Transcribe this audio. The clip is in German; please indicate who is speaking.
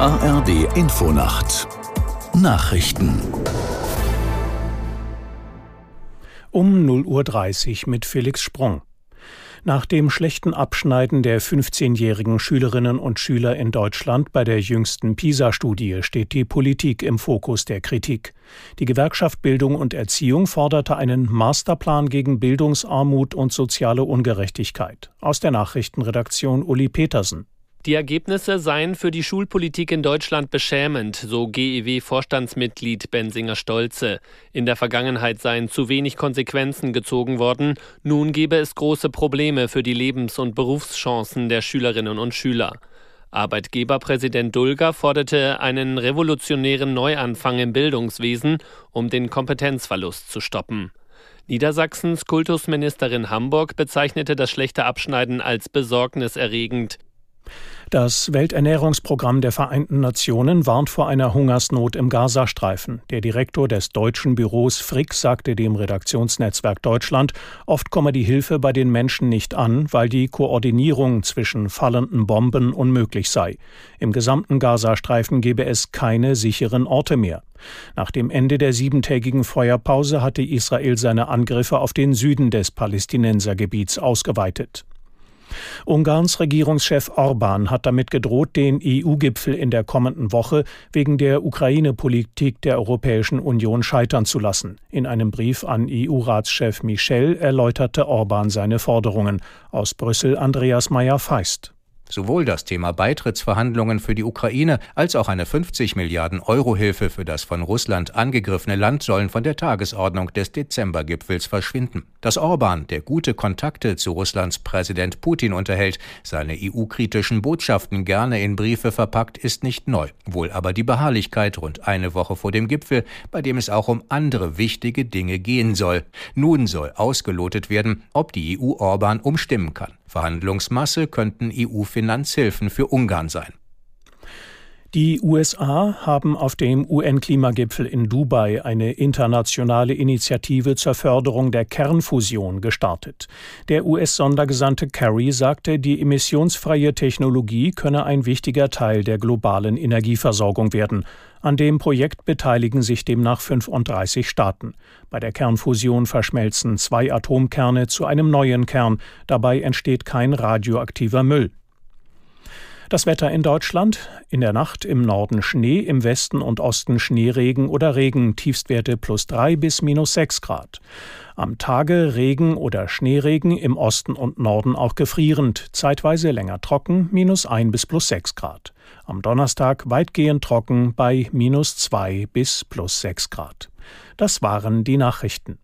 Speaker 1: ARD Infonacht Nachrichten
Speaker 2: um 0.30 Uhr mit Felix Sprung. Nach dem schlechten Abschneiden der 15-jährigen Schülerinnen und Schüler in Deutschland bei der jüngsten PISA-Studie steht die Politik im Fokus der Kritik. Die Gewerkschaft Bildung und Erziehung forderte einen Masterplan gegen Bildungsarmut und soziale Ungerechtigkeit. Aus der Nachrichtenredaktion Uli Petersen.
Speaker 3: Die Ergebnisse seien für die Schulpolitik in Deutschland beschämend, so GEW-Vorstandsmitglied Bensinger Stolze. In der Vergangenheit seien zu wenig Konsequenzen gezogen worden. Nun gebe es große Probleme für die Lebens- und Berufschancen der Schülerinnen und Schüler. Arbeitgeberpräsident Dulger forderte einen revolutionären Neuanfang im Bildungswesen, um den Kompetenzverlust zu stoppen. Niedersachsens Kultusministerin Hamburg bezeichnete das schlechte Abschneiden als besorgniserregend.
Speaker 2: Das Welternährungsprogramm der Vereinten Nationen warnt vor einer Hungersnot im Gazastreifen. Der Direktor des deutschen Büros Frick sagte dem Redaktionsnetzwerk Deutschland, oft komme die Hilfe bei den Menschen nicht an, weil die Koordinierung zwischen fallenden Bomben unmöglich sei. Im gesamten Gazastreifen gebe es keine sicheren Orte mehr. Nach dem Ende der siebentägigen Feuerpause hatte Israel seine Angriffe auf den Süden des Palästinensergebiets ausgeweitet. Ungarns Regierungschef Orban hat damit gedroht, den EU-Gipfel in der kommenden Woche wegen der Ukraine-Politik der Europäischen Union scheitern zu lassen. In einem Brief an EU-Ratschef Michel erläuterte Orban seine Forderungen. Aus Brüssel Andreas Meyer-Feist.
Speaker 4: Sowohl das Thema Beitrittsverhandlungen für die Ukraine als auch eine 50 Milliarden Euro Hilfe für das von Russland angegriffene Land sollen von der Tagesordnung des Dezembergipfels verschwinden. Dass Orban, der gute Kontakte zu Russlands Präsident Putin unterhält, seine EU-kritischen Botschaften gerne in Briefe verpackt, ist nicht neu. Wohl aber die Beharrlichkeit rund eine Woche vor dem Gipfel, bei dem es auch um andere wichtige Dinge gehen soll. Nun soll ausgelotet werden, ob die EU Orban umstimmen kann. Verhandlungsmasse könnten EU-Finanzhilfen für Ungarn sein.
Speaker 2: Die USA haben auf dem UN-Klimagipfel in Dubai eine internationale Initiative zur Förderung der Kernfusion gestartet. Der US-Sondergesandte Kerry sagte, die emissionsfreie Technologie könne ein wichtiger Teil der globalen Energieversorgung werden. An dem Projekt beteiligen sich demnach 35 Staaten. Bei der Kernfusion verschmelzen zwei Atomkerne zu einem neuen Kern. Dabei entsteht kein radioaktiver Müll. Das Wetter in Deutschland. In der Nacht im Norden Schnee, im Westen und Osten Schneeregen oder Regen, Tiefstwerte plus drei bis minus sechs Grad. Am Tage Regen oder Schneeregen, im Osten und Norden auch gefrierend, zeitweise länger trocken, minus ein bis plus sechs Grad. Am Donnerstag weitgehend trocken bei minus zwei bis plus sechs Grad. Das waren die Nachrichten.